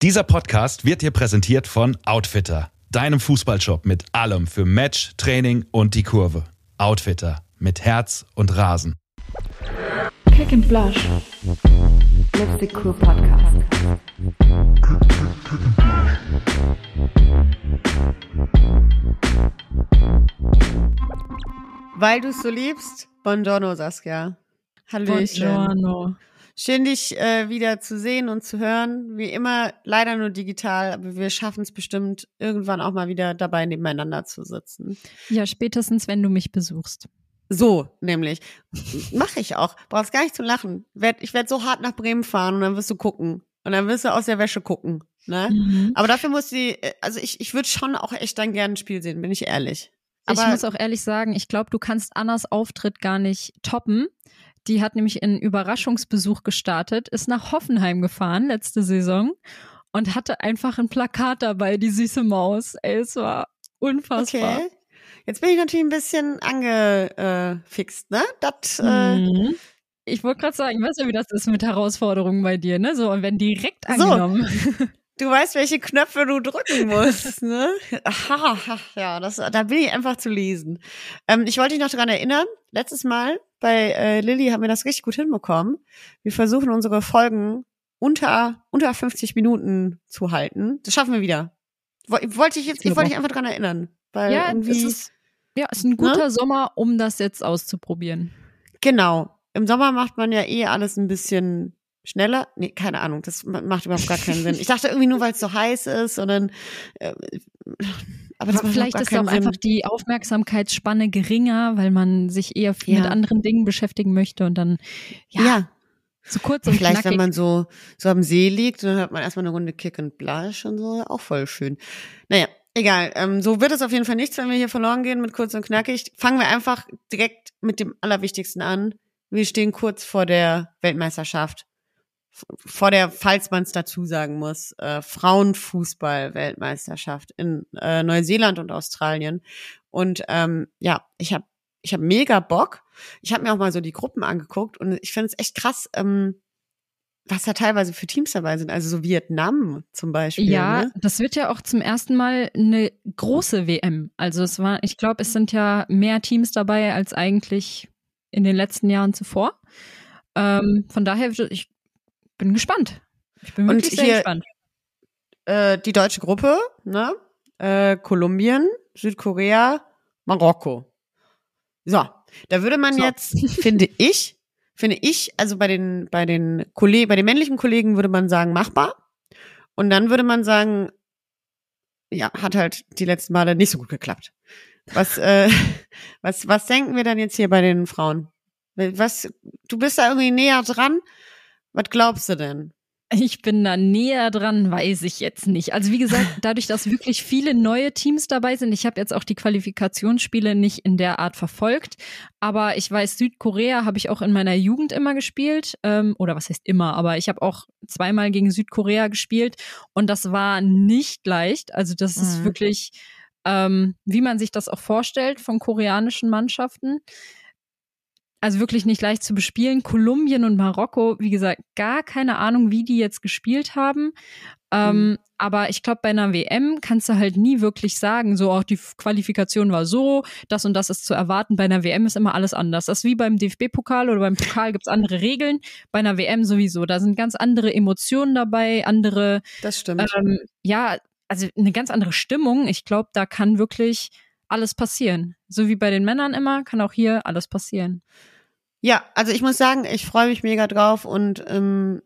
Dieser Podcast wird dir präsentiert von Outfitter, deinem Fußballshop mit allem für Match, Training und die Kurve. Outfitter mit Herz und Rasen. Kick and Blush. Letzte Kur Podcast. Weil du es so liebst, Buongiorno Saskia. Hallöchen. Buongiorno. Schön, dich äh, wieder zu sehen und zu hören. Wie immer, leider nur digital, aber wir schaffen es bestimmt irgendwann auch mal wieder dabei, nebeneinander zu sitzen. Ja, spätestens, wenn du mich besuchst. So, nämlich. Mache ich auch. Brauchst gar nicht zu lachen. Ich werde so hart nach Bremen fahren und dann wirst du gucken. Und dann wirst du aus der Wäsche gucken. Ne? Mhm. Aber dafür muss sie, äh, also ich, ich würde schon auch echt dann gerne ein Spiel sehen, bin ich ehrlich. ich Aber muss auch ehrlich sagen, ich glaube, du kannst Annas Auftritt gar nicht toppen. Die hat nämlich einen Überraschungsbesuch gestartet, ist nach Hoffenheim gefahren letzte Saison und hatte einfach ein Plakat dabei, die süße Maus. Ey, es war unfassbar. Okay. Jetzt bin ich natürlich ein bisschen angefixt, ne? Das, äh, Mhm. Ich wollte gerade sagen, weißt du, wie das ist mit Herausforderungen bei dir, ne? So, und wenn direkt So. du weißt, welche Knöpfe du drücken musst, ne? Aha, ja, das, da bin ich einfach zu lesen. Ähm, ich wollte dich noch dran erinnern, letztes Mal bei äh, Lilly haben wir das richtig gut hinbekommen. Wir versuchen unsere Folgen unter, unter 50 Minuten zu halten. Das schaffen wir wieder. Woll- Wollte ich jetzt, ich wollte dich einfach dran erinnern. Weil ja, irgendwie, ist, ja, es ist ein guter Sommer, um das jetzt auszuprobieren. genau. Im Sommer macht man ja eh alles ein bisschen schneller. Nee, keine Ahnung, das ma- macht überhaupt gar keinen Sinn. Ich dachte irgendwie nur, weil es so heiß ist und dann, äh, aber das macht Vielleicht ist auch keinen einfach Sinn. die Aufmerksamkeitsspanne geringer, weil man sich eher viel Ja. mit anderen Dingen beschäftigen möchte und dann ja, Ja, so kurz und vielleicht, knackig. wenn man so, so am See liegt, dann hat man erstmal eine Runde Kick and Blush und so, auch voll schön. Naja, egal. Ähm, so wird es auf jeden Fall nichts, wenn wir hier verloren gehen mit kurz und knackig. Fangen wir einfach direkt mit dem Allerwichtigsten an. Wir stehen kurz vor der Weltmeisterschaft. Vor der, falls man es dazu sagen muss, äh, Frauenfußball-Weltmeisterschaft in äh, Neuseeland und Australien. Und ähm, ja, ich habe ich hab mega Bock. Ich habe mir auch mal so die Gruppen angeguckt und ich finde es echt krass, ähm, was da teilweise für Teams dabei sind. Also so Vietnam zum Beispiel. ja, ne? das wird ja auch zum ersten Mal eine große WM. Also es war, ich glaube, es sind ja mehr Teams dabei als eigentlich in den letzten Jahren zuvor. Ähm, von daher, ich bin gespannt. Ich bin wirklich sehr hier- gespannt. Äh, die deutsche Gruppe, ne? Äh, Kolumbien, Südkorea, Marokko. So, da würde man So. jetzt, finde ich, finde ich, also bei den, bei den Kollegen, bei den männlichen Kollegen würde man sagen, machbar. Und dann würde man sagen, ja, hat halt die letzten Male nicht so gut geklappt. Was, äh, was, was denken wir dann jetzt hier bei den Frauen? Was, du bist da irgendwie näher dran? Was glaubst du denn? Ich bin da näher dran, weiß ich jetzt nicht. Also wie gesagt, dadurch, dass wirklich viele neue Teams dabei sind, ich habe jetzt auch die Qualifikationsspiele nicht in der Art verfolgt, aber ich weiß, Südkorea habe ich auch in meiner Jugend immer gespielt, ähm, oder was heißt immer, aber ich habe auch zweimal gegen Südkorea gespielt und das war nicht leicht. Also das ist Mhm. wirklich, ähm, wie man sich das auch vorstellt von koreanischen Mannschaften also wirklich nicht leicht zu bespielen. Kolumbien und Marokko, wie gesagt, gar keine Ahnung, wie die jetzt gespielt haben. Ähm, Mhm. Aber ich glaube, bei einer WM kannst du halt nie wirklich sagen, so auch die Qualifikation war so, das und das ist zu erwarten. Bei einer WM ist immer alles anders. Das ist wie beim DFB-Pokal oder beim Pokal gibt's andere Regeln. Bei einer WM sowieso. Da sind ganz andere Emotionen dabei, andere Das stimmt. ähm, ja, also eine ganz andere Stimmung. Ich glaube, da kann wirklich alles passieren. So wie bei den Männern immer, kann auch hier alles passieren. Ja, also ich muss sagen, ich freue mich mega drauf und ähm,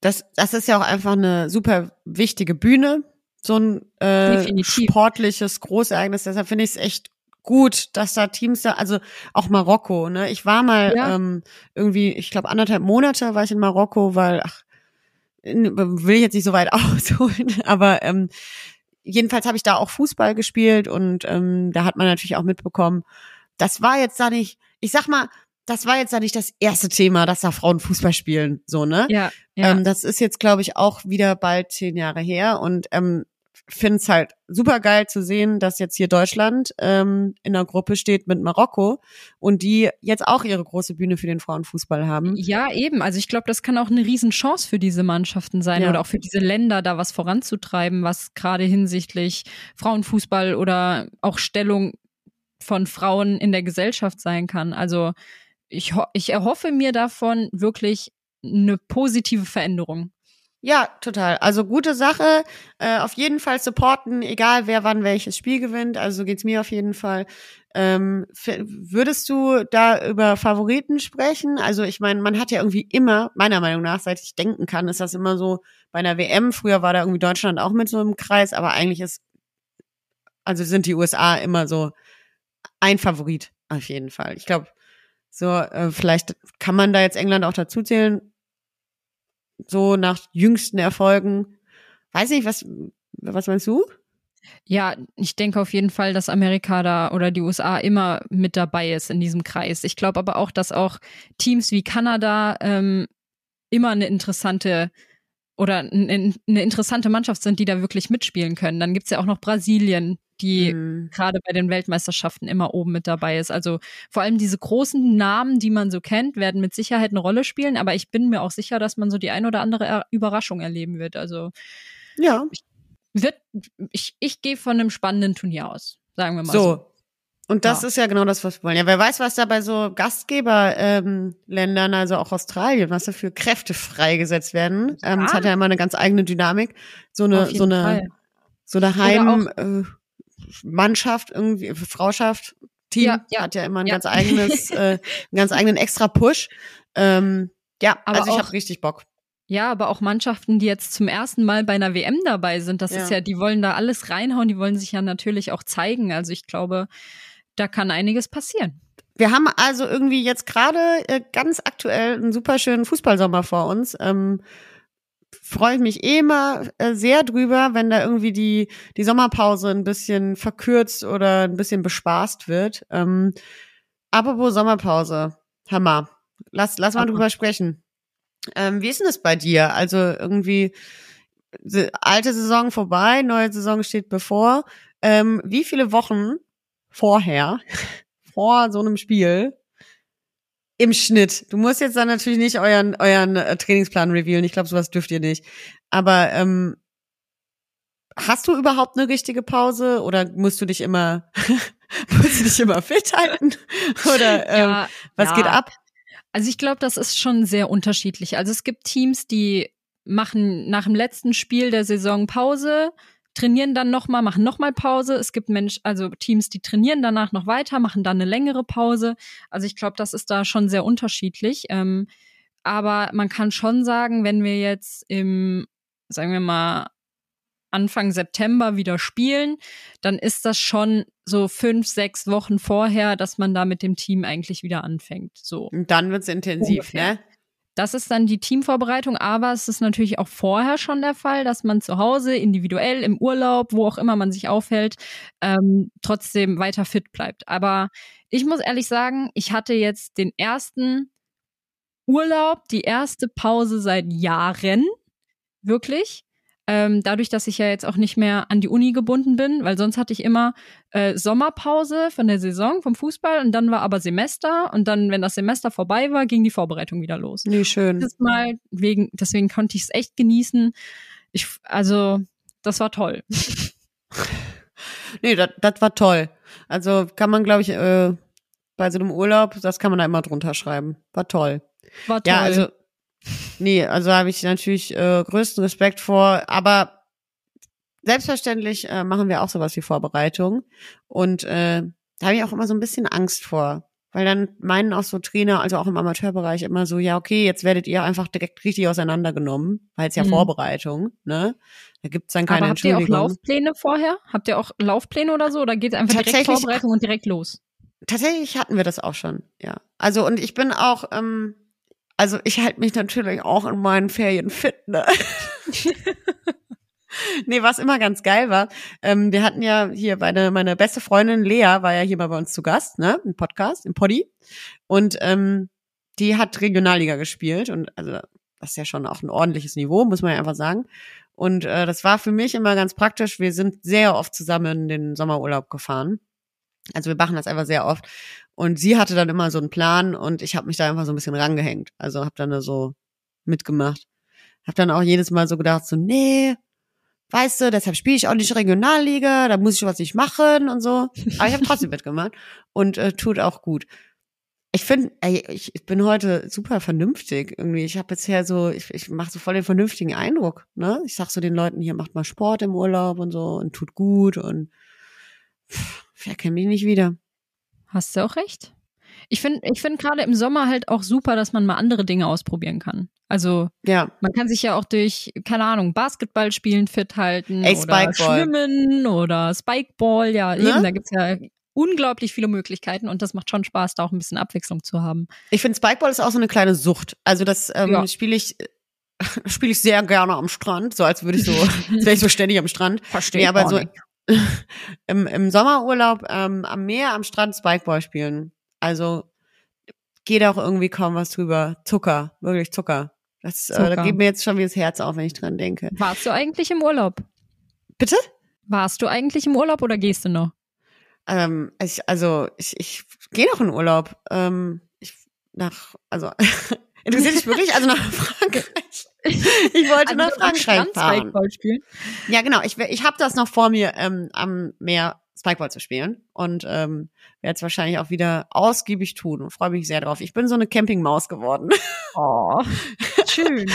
das, das ist ja auch einfach eine super wichtige Bühne, so ein äh, Definitiv. sportliches Großereignis. Deshalb finde ich es echt gut, dass da Teams da, also auch Marokko, ne? Ich war mal Ja. ähm, irgendwie, ich glaube anderthalb Monate war ich in Marokko, weil, ach, will ich jetzt nicht so weit ausholen, aber ähm, jedenfalls habe ich da auch Fußball gespielt und ähm, da hat man natürlich auch mitbekommen, das war jetzt da nicht, ich sag mal, das war jetzt da nicht das erste Thema, dass da Frauen Fußball spielen, so, ne? Ja, ja. Ähm, das ist jetzt, glaube ich, auch wieder bald zehn Jahre her. Und ähm, finde es halt super geil zu sehen, dass jetzt hier Deutschland ähm, in der Gruppe steht mit Marokko und die jetzt auch ihre große Bühne für den Frauenfußball haben. Ja, eben. Also ich glaube, das kann auch eine Riesenchance für diese Mannschaften sein Ja. oder auch für diese Länder, da was voranzutreiben, was gerade hinsichtlich Frauenfußball oder auch Stellung von Frauen in der Gesellschaft sein kann. Also ich, ich erhoffe mir davon wirklich eine positive Veränderung. Ja, total. Also gute Sache. Äh, auf jeden Fall supporten, egal wer wann welches Spiel gewinnt. Also so geht's mir auf jeden Fall. Ähm, würdest du da über Favoriten sprechen? Also ich meine, man hat ja irgendwie immer, meiner Meinung nach, seit ich denken kann, ist das immer so bei einer WM. Früher war da irgendwie Deutschland auch mit so im Kreis, aber eigentlich ist, also sind die USA immer so ein Favorit auf jeden Fall. Ich glaube, so äh, vielleicht kann man da jetzt England auch dazu zählen so nach jüngsten Erfolgen. Weiß nicht, was, was meinst du? Ja, ich denke auf jeden Fall, dass Amerika da oder die USA immer mit dabei ist in diesem Kreis. Ich glaube aber auch, dass auch Teams wie Kanada ähm, immer eine interessante oder eine interessante Mannschaft sind, die da wirklich mitspielen können. Dann gibt's ja auch noch Brasilien, die Hm. gerade bei den Weltmeisterschaften immer oben mit dabei ist. Also vor allem diese großen Namen, die man so kennt, werden mit Sicherheit eine Rolle spielen. Aber ich bin mir auch sicher, dass man so die ein oder andere Er- Überraschung erleben wird. Also Ja, wird, ich, ich gehe von einem spannenden Turnier aus, sagen wir mal so. so. Und das Ja. ist ja genau das, was wir wollen. Ja, wer weiß, was da bei so Gastgeberländern, ähm, also auch Australien, was da für Kräfte freigesetzt werden. Ähm, das hat ja immer eine ganz eigene Dynamik. So eine, so eine, Fall. so eine Heim, äh, Mannschaft, irgendwie, Frauschaft, Team Ja, ja, hat ja immer ein ja. ganz eigenes, äh, einen ganz eigenen extra Push. Ähm, ja, Aber also ich habe richtig Bock. Ja, aber auch Mannschaften, die jetzt zum ersten Mal bei einer WM dabei sind, das ist ja, die wollen da alles reinhauen, die wollen sich ja natürlich auch zeigen. Also ich glaube, da kann einiges passieren. Wir haben also irgendwie jetzt gerade äh, ganz aktuell einen super schönen Fußballsommer vor uns. Ähm, Freue ich mich eh immer äh, sehr drüber, wenn da irgendwie die, die Sommerpause ein bisschen verkürzt oder ein bisschen bespaßt wird. Ähm, apropos Sommerpause, Hammer. Lass, lass mal drüber sprechen. Ähm, wie ist denn das bei dir? Also irgendwie se- alte Saison vorbei, neue Saison steht bevor. Ähm, wie viele Wochen vorher, vor so einem Spiel, im Schnitt. Du musst jetzt dann natürlich nicht euren, euren äh, Trainingsplan revealen. Ich glaube, sowas dürft ihr nicht. Aber ähm, hast du überhaupt eine richtige Pause oder musst du dich immer, musst du dich immer fit halten? Oder ähm, Ja, was ja. geht ab? Also ich glaube, das ist schon sehr unterschiedlich. Also es gibt Teams, die machen nach dem letzten Spiel der Saison Pause, trainieren dann nochmal, machen nochmal Pause. Es gibt Mensch, also Teams, die trainieren danach noch weiter, machen dann eine längere Pause. Also ich glaube, das ist da schon sehr unterschiedlich. Ähm, aber man kann schon sagen, wenn wir jetzt im, sagen wir mal, Anfang September wieder spielen, dann ist das schon so fünf, sechs Wochen vorher, dass man da mit dem Team eigentlich wieder anfängt. So. Und dann wird's intensiv, Ungefähr. ne? Das ist dann die Teamvorbereitung, aber es ist natürlich auch vorher schon der Fall, dass man zu Hause, individuell, im Urlaub, wo auch immer man sich aufhält, ähm, trotzdem weiter fit bleibt. Aber ich muss ehrlich sagen, ich hatte jetzt den ersten Urlaub, die erste Pause seit Jahren, wirklich. Ähm, dadurch, dass ich ja jetzt auch nicht mehr an die Uni gebunden bin, weil sonst hatte ich immer äh, Sommerpause von der Saison vom Fußball und dann war aber Semester und dann, wenn das Semester vorbei war, ging die Vorbereitung wieder los. Nee, schön. Dieses Mal wegen, deswegen konnte ich es echt genießen. Ich, also, das war toll. Nee, das das war toll. Also kann man, glaube ich, äh, bei so einem Urlaub, das kann man da immer drunter schreiben. War toll. War toll. Ja, also nee, also habe ich natürlich äh, größten Respekt vor, aber selbstverständlich äh, machen wir auch sowas wie Vorbereitung und äh, da habe ich auch immer so ein bisschen Angst vor, weil dann meinen auch so Trainer, also auch im Amateurbereich immer so, ja okay, jetzt werdet ihr einfach direkt richtig auseinandergenommen, weil es ja Mhm. Vorbereitung, ne? Da gibt's dann keine aber habt ihr auch. Laufpläne vorher? Habt ihr auch Laufpläne oder so? Oder geht einfach direkt Vorbereitung und direkt los? Tatsächlich hatten wir das auch schon, ja. Also und ich bin auch, ähm, also ich halte mich natürlich auch in meinen Ferien fit, ne? nee, was immer ganz geil war, ähm, wir hatten ja hier meine, meine beste Freundin Lea war ja hier mal bei uns zu Gast, ne, im Podcast, im Poddy. Und ähm, die hat Regionalliga gespielt und also das ist ja schon auch ein ordentliches Niveau, muss man ja einfach sagen. Und äh, das war für mich immer ganz praktisch. Wir sind sehr oft zusammen in den Sommerurlaub gefahren. Also wir machen das einfach sehr oft. Und sie hatte dann immer so einen Plan und ich habe mich da einfach so ein bisschen rangehängt. Also habe dann da so mitgemacht. Hab dann auch jedes Mal so gedacht, so, nee, weißt du, deshalb spiele ich auch nicht Regionalliga, da muss ich was nicht machen und so. Aber ich habe trotzdem mitgemacht und äh, tut auch gut. Ich finde, ich, ich bin heute super vernünftig irgendwie. Ich habe bisher so, ich, ich mache so voll den vernünftigen Eindruck. Ne? Ich sag so den Leuten hier, macht mal Sport im Urlaub und so und tut gut und pff, wer kennt mich nicht wieder. Hast du auch recht. Ich finde ich finde gerade im Sommer halt auch super, dass man mal andere Dinge ausprobieren kann. Also Ja, man kann sich ja auch durch, keine Ahnung, Basketball spielen fit halten Ey, oder schwimmen oder Spikeball, ja, Ne? eben, da gibt's ja unglaublich viele Möglichkeiten und das macht schon Spaß, da auch ein bisschen Abwechslung zu haben. ich finde Spikeball ist auch so eine kleine Sucht. Also das ähm, Ja. spiele ich spiele ich sehr gerne am Strand, so als würde ich so, als wäre ich so ständig am Strand. Verstehe Nee, aber so im, im Sommerurlaub ähm, am Meer, am Strand Spikeball spielen. Also geht auch irgendwie kaum was drüber. Zucker, wirklich Zucker. Das, Äh, da Zucker. geht mir jetzt schon wie das Herz auf, wenn ich dran denke. Warst du eigentlich im Urlaub? Bitte? Warst du eigentlich im Urlaub oder gehst du noch? Ähm, ich, also ich, ich gehe noch in Urlaub. Ähm, ich nach, also interessiert dich wirklich? Also nach Frankreich. Ich wollte nach Also am Frankreich fahren. Spikeball spielen? Ja, genau. Ich, ich habe das noch vor mir, ähm, am Meer Spikeball zu spielen und ähm, werde es wahrscheinlich auch wieder ausgiebig tun und freue mich sehr drauf. Ich bin so eine Campingmaus geworden. Oh, schön.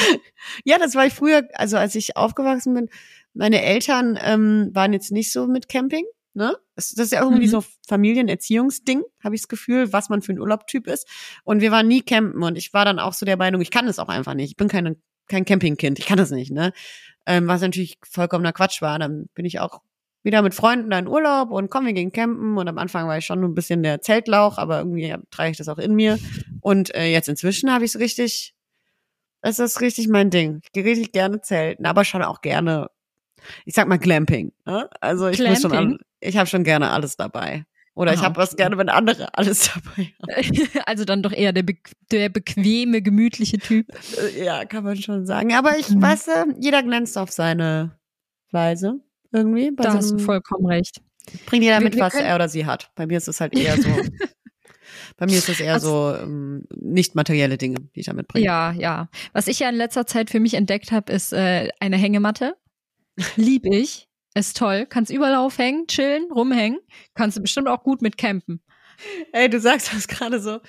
ja, das war ich früher, also als ich aufgewachsen bin. Meine Eltern ähm, waren jetzt nicht so mit Camping. Ne? Das, das ist ja irgendwie Mhm. so Familienerziehungsding, habe ich das Gefühl, was man für ein Urlaubtyp ist. Und wir waren nie campen und ich war dann auch so der Meinung, ich kann das auch einfach nicht. Ich bin keine, kein Campingkind, ich kann das nicht, ne? Ähm, was natürlich vollkommener Quatsch war. Dann bin ich auch wieder mit Freunden da in Urlaub und komm, wir gehen campen. Und am Anfang war ich schon ein bisschen der Zeltlauch, aber irgendwie trage ich das auch in mir. Und äh, jetzt inzwischen habe ich es richtig, es ist richtig mein Ding. Ich gehe richtig gerne zelten, aber schon auch gerne, ich sag mal Glamping. Ne? Also ich muss schon, Glamping? ich habe schon gerne alles dabei. Oder ich Ah, habe was okay. gerne, wenn andere alles dabei haben. Also dann doch eher der, be der bequeme, gemütliche Typ. Äh, Ja, kann man schon sagen. Aber ich Mhm. weiß, jeder glänzt auf seine Weise irgendwie. Da so hast du vollkommen recht. Bringt jeder Wir- mit, wir was er oder sie hat. Bei mir ist es halt eher so. bei mir ist es eher Also- so ähm, nicht materielle Dinge, die ich damit bringe. Ja, ja. Was ich ja in letzter Zeit für mich entdeckt habe, ist äh, eine Hängematte. Lieb ich. Ist toll. Kannst überall aufhängen, chillen, rumhängen. Kannst du bestimmt auch gut mit campen. Ey, du sagst das gerade so,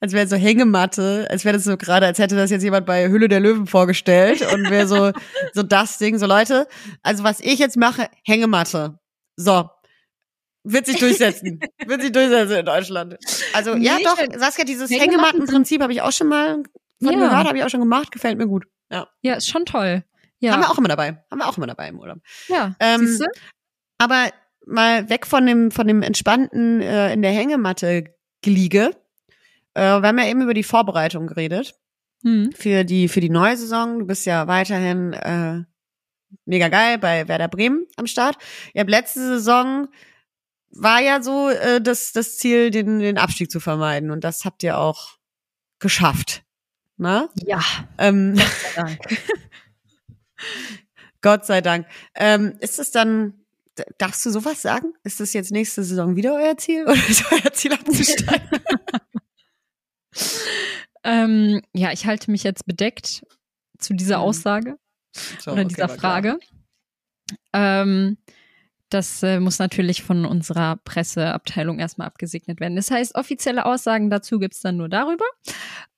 als wäre so Hängematte, als wäre das so gerade, als hätte das jetzt jemand bei Hülle der Löwen vorgestellt und wäre so, so das Ding, so Leute, also was ich jetzt mache, Hängematte. So. Wird sich durchsetzen. Wird sich durchsetzen in Deutschland. Also, ja, Nee, doch, ich- Saskia, dieses Hängematten Hängemattenprinzip habe ich auch schon mal von Ja. gehört, habe ich auch schon gemacht, gefällt mir gut. Ja. Ja, ist schon toll. Ja. Haben wir auch immer dabei. Haben wir auch immer dabei im Urlaub. ja. Ähm? Aber mal weg von dem, von dem entspannten äh, in der Hängematte geliege. Äh, wir haben ja eben über die Vorbereitung geredet Hm. für die, für die neue Saison. Du bist ja weiterhin äh, mega geil bei Werder Bremen am Start. Ihr habt letzte Saison war ja so äh, das, das Ziel, den, den Abstieg zu vermeiden. Und das habt ihr auch geschafft. Na? Ja. Ähm. Gott sei Dank. Ähm, ist es dann, darfst du sowas sagen? Ist das jetzt nächste Saison wieder euer Ziel oder ist euer Ziel abzusteigen? Ähm, ja, ich halte mich jetzt bedeckt zu dieser Mhm. Aussage So, oder okay, dieser. Frage. Ähm, das äh, muss natürlich von unserer Presseabteilung erstmal abgesegnet werden. Das heißt, offizielle Aussagen dazu gibt's dann nur darüber.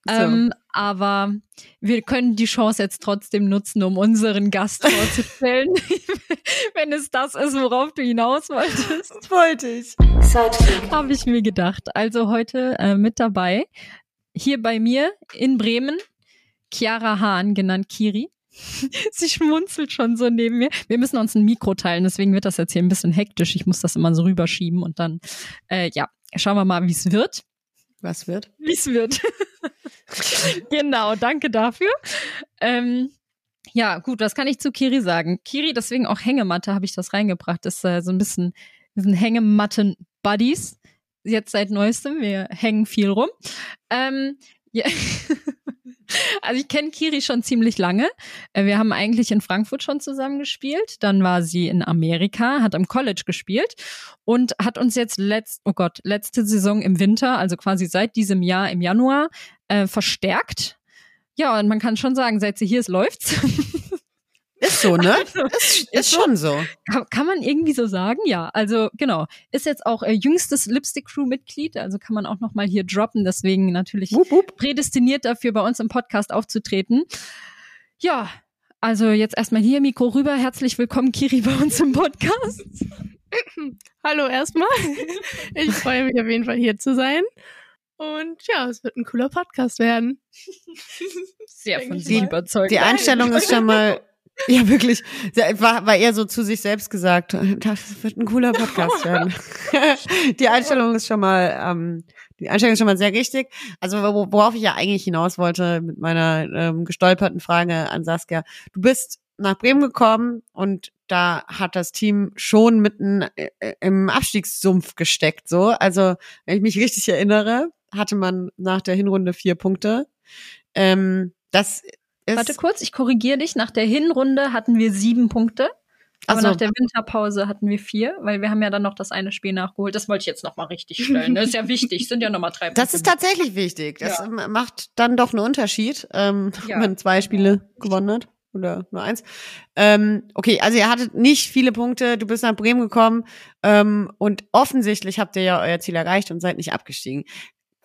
So. Ähm, aber wir können die Chance jetzt trotzdem nutzen, um unseren Gast vorzustellen, wenn es das ist, worauf du hinaus wolltest. Das wollte ich. Habe ich mir gedacht. Also heute äh, mit dabei, hier bei mir in Bremen, Chiara Hahn, genannt Kiri. Sie schmunzelt schon so neben mir. Wir müssen uns ein Mikro teilen, deswegen wird das jetzt hier ein bisschen hektisch. Ich muss das immer so rüberschieben und dann, äh, ja, schauen wir mal, wie es wird. Was wird? Wie es wird. genau, danke dafür. Ähm, ja, gut, was kann ich zu Kiri sagen? Kiri, deswegen auch Hängematte habe ich das reingebracht. Das ist äh, so ein bisschen, wir sind Hängematten-Buddies. Jetzt seit neuestem, wir hängen viel rum. Ähm, ja. Also ich kenne Kiri schon ziemlich lange. Äh, wir haben eigentlich in Frankfurt schon zusammen gespielt. Dann war sie in Amerika, hat am College gespielt und hat uns jetzt letzt, oh Gott, letzte Saison im Winter, also quasi seit diesem Jahr im Januar, äh, verstärkt. Ja, und man kann schon sagen, seit sie hier ist, läuft's. Ist so, ne? Also, ist, ist schon so. Kann, kann man irgendwie so sagen, ja. Also genau, ist jetzt auch äh, jüngstes Lipstick Crew Mitglied, also kann man auch noch mal hier droppen. Deswegen natürlich Wup, wup. prädestiniert dafür, bei uns im Podcast aufzutreten. Ja, also jetzt erstmal hier Mikro rüber. Herzlich willkommen, Kiri, bei uns im Podcast. Hallo erstmal. Ich freue mich auf jeden Fall hier zu sein. Und ja, es wird ein cooler Podcast werden. Sehr von Sie überzeugt. Die Einstellung ist schon mal, ja wirklich, war, war eher so zu sich selbst gesagt, das wird ein cooler Podcast werden. die Einstellung ist schon mal, ähm, die Einstellung ist schon mal sehr richtig. Also wo- worauf ich ja eigentlich hinaus wollte mit meiner ähm, gestolperten Frage an Saskia. Du bist nach Bremen gekommen und da hat das Team schon mitten äh, im Abstiegssumpf gesteckt. So, also wenn ich mich richtig erinnere, hatte man nach der Hinrunde vier Punkte. Ähm, das ist Warte kurz, ich korrigiere dich. Nach der Hinrunde hatten wir sieben Punkte. Aber Ach so. nach der Winterpause hatten wir vier, weil wir haben ja dann noch das eine Spiel nachgeholt. Das wollte ich jetzt noch mal richtig stellen. Das ist ja wichtig. Sind ja noch mal drei Punkte. Das ist tatsächlich wichtig. Das Ja. macht dann doch einen Unterschied, ähm, Ja. wenn man zwei Spiele gewonnen hat oder nur eins. Ähm, okay, also ihr hattet nicht viele Punkte, du bist nach Bremen gekommen ähm, und offensichtlich habt ihr ja euer Ziel erreicht und seid nicht abgestiegen.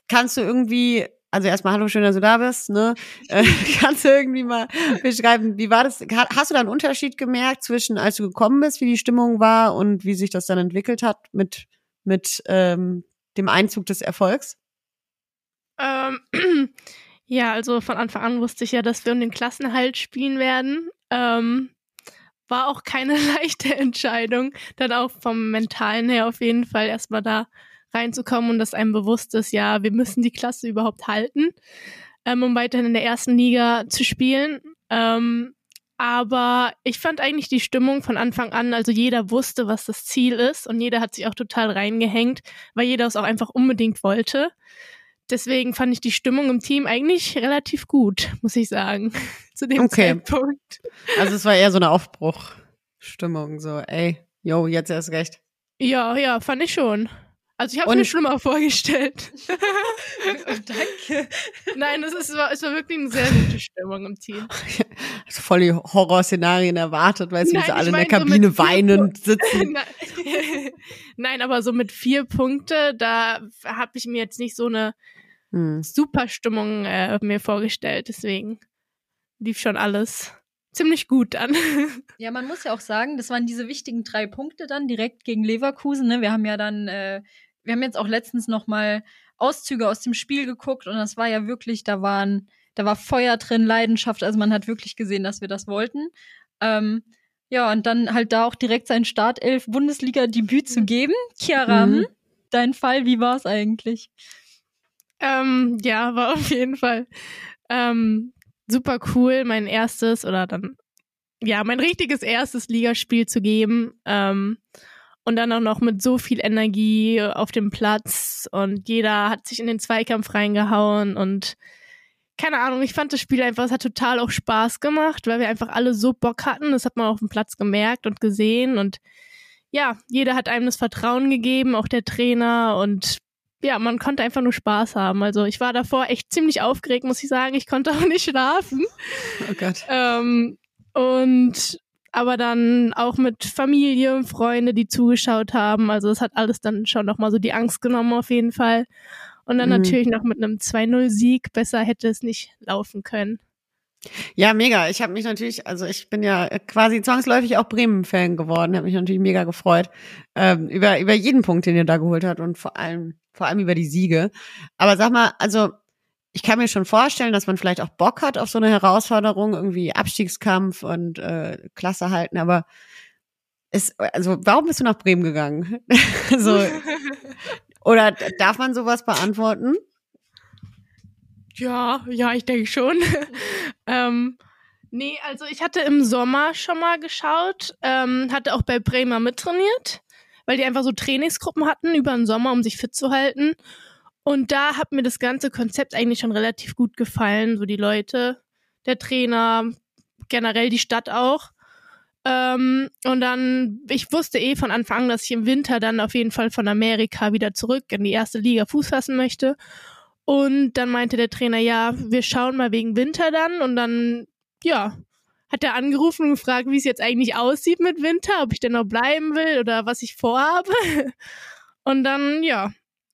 Kannst du irgendwie, also erstmal hallo, schön, dass du da bist, ne? Äh, kannst du irgendwie mal beschreiben, wie war das? Ha- Hast du da einen Unterschied gemerkt zwischen, als du gekommen bist, wie die Stimmung war und wie sich das dann entwickelt hat mit, mit ähm, dem Einzug des Erfolgs? Ähm, ja, also von Anfang an wusste ich ja, dass wir um den Klassenhalt spielen werden. Ähm, war auch keine leichte Entscheidung, dann auch vom Mentalen her auf jeden Fall erstmal da reinzukommen und dass einem bewusst ist, ja, wir müssen die Klasse überhaupt halten, ähm, um weiterhin in der ersten Liga zu spielen. Ähm, aber ich fand eigentlich die Stimmung von Anfang an, also jeder wusste, was das Ziel ist und jeder hat sich auch total reingehängt, weil jeder es auch einfach unbedingt wollte. Deswegen fand ich die Stimmung im Team eigentlich relativ gut, muss ich sagen, zu dem Okay. Zeitpunkt. Also es war eher so eine Aufbruchstimmung, so, ey, yo, jetzt erst recht. Ja, ja, fand ich schon. Also ich habe mir schlimmer vorgestellt. Danke. Nein, es, ist, es, war, es war wirklich eine sehr gute Stimmung im Team. Also voll die Horrorszenarien erwartet, weißt du, wie Nein, sie alle in der so Kabine vier weinend sitzen. Nein. Nein, aber so mit vier Punkte, da habe ich mir jetzt nicht so eine Hm. super Stimmung äh, mir vorgestellt. Deswegen lief schon alles ziemlich gut an. Ja, man muss ja auch sagen, das waren diese wichtigen drei Punkte dann direkt gegen Leverkusen. Ne? Wir haben ja dann, äh, wir haben jetzt auch letztens noch mal Auszüge aus dem Spiel geguckt und das war ja wirklich, da waren, da war Feuer drin, Leidenschaft. Also man hat wirklich gesehen, dass wir das wollten. Ähm, ja, und dann halt da auch direkt sein Startelf Bundesliga-Debüt zu geben. Chiara, Mhm. hm? dein Fall, wie war es eigentlich? Ähm, ja, war auf jeden Fall ähm, super cool, mein erstes oder dann, ja, mein richtiges erstes Ligaspiel zu geben. Ähm, und dann auch noch mit so viel Energie auf dem Platz und jeder hat sich in den Zweikampf reingehauen und keine Ahnung, ich fand das Spiel einfach, es hat total auch Spaß gemacht, weil wir einfach alle so Bock hatten. Das hat man auf dem Platz gemerkt und gesehen und ja, jeder hat einem das Vertrauen gegeben, auch der Trainer und ja, man konnte einfach nur Spaß haben. Also ich war davor echt ziemlich aufgeregt, muss ich sagen. Ich konnte auch nicht schlafen. Oh Gott. Ähm, und aber dann auch mit Familie, Freunde, die zugeschaut haben. Also es hat alles dann schon nochmal so die Angst genommen auf jeden Fall. Und dann Mhm. natürlich noch mit einem 2-0-Sieg. Besser hätte es nicht laufen können. Ja, mega. Ich habe mich natürlich, also ich bin ja quasi zwangsläufig auch Bremen-Fan geworden, habe mich natürlich mega gefreut ähm, über über jeden Punkt, den ihr da geholt habt und vor allem vor allem über die Siege. Aber sag mal, also ich kann mir schon vorstellen, dass man vielleicht auch Bock hat auf so eine Herausforderung, irgendwie Abstiegskampf und äh, Klasse halten. Aber ist, also warum bist du nach Bremen gegangen? so oder darf man sowas beantworten? Ja, ja, ich denke schon. ähm, nee, also ich hatte im Sommer schon mal geschaut, ähm, hatte auch bei Bremer mittrainiert, weil die einfach so Trainingsgruppen hatten über den Sommer, um sich fit zu halten. Und da hat mir das ganze Konzept eigentlich schon relativ gut gefallen. So die Leute, der Trainer, generell die Stadt auch. Ähm, und dann, ich wusste eh von Anfang an, dass ich im Winter dann auf jeden Fall von Amerika wieder zurück in die erste Liga Fuß fassen möchte. Und dann meinte der Trainer, ja, wir schauen mal wegen Winter dann. Und dann, ja, hat er angerufen und gefragt, wie es jetzt eigentlich aussieht mit Winter, ob ich denn noch bleiben will oder was ich vorhabe. Und dann, ja,